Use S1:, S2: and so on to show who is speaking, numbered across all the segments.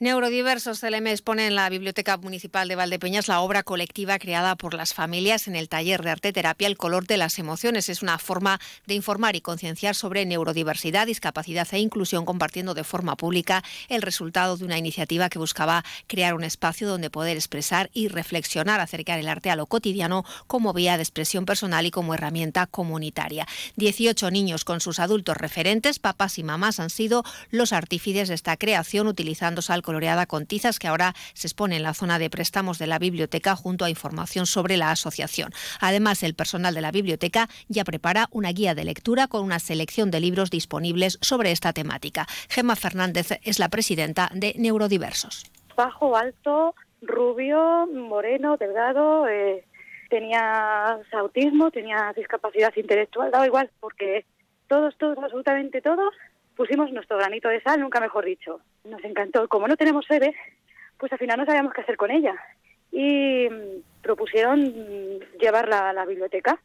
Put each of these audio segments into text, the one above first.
S1: Neurodiversos CLM pone en la Biblioteca Municipal de Valdepeñas la obra colectiva creada por las familias en el taller de arte terapia El color de las emociones. Es una forma de informar y concienciar sobre neurodiversidad, discapacidad e inclusión, compartiendo de forma pública el resultado de una iniciativa que buscaba crear un espacio donde poder expresar y reflexionar, acercar el arte a lo cotidiano como vía de expresión personal y como herramienta comunitaria. 18 niños con sus adultos referentes, papás y mamás, han sido los artífices de esta creación, utilizando sal coloreada con tizas que ahora se expone en la zona de préstamos de la biblioteca junto a información sobre la asociación. Además, el personal de la biblioteca ya prepara una guía de lectura con una selección de libros disponibles sobre esta temática. Gemma Fernández es la presidenta de Neurodiversos.
S2: Bajo, alto, rubio, moreno, delgado, eh, tenía autismo, tenía discapacidad intelectual, daba igual, porque todos, todos, absolutamente todos pusimos nuestro granito de sal, nunca mejor dicho. Nos encantó. Como no tenemos sede, pues al final no sabíamos qué hacer con ella. Y mm, propusieron mm, llevarla a la biblioteca.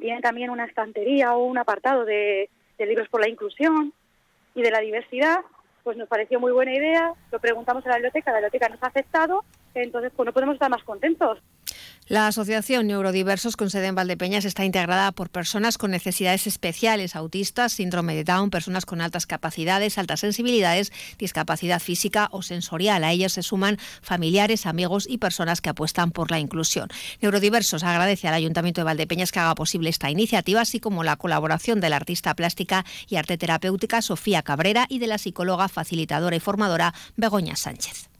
S2: Tienen también una estantería o un apartado de, de libros por la inclusión y de la diversidad, pues nos pareció muy buena idea. Lo preguntamos a la biblioteca, la biblioteca nos ha aceptado, entonces pues no podemos estar más contentos.
S1: La Asociación Neurodiversos con sede en Valdepeñas está integrada por personas con necesidades especiales, autistas, síndrome de Down, personas con altas capacidades, altas sensibilidades, discapacidad física o sensorial. A ellas se suman familiares, amigos y personas que apuestan por la inclusión. Neurodiversos agradece al Ayuntamiento de Valdepeñas que haga posible esta iniciativa, así como la colaboración de la artista plástica y arte terapéutica Sofía Cabrera y de la psicóloga facilitadora y formadora Begoña Sánchez.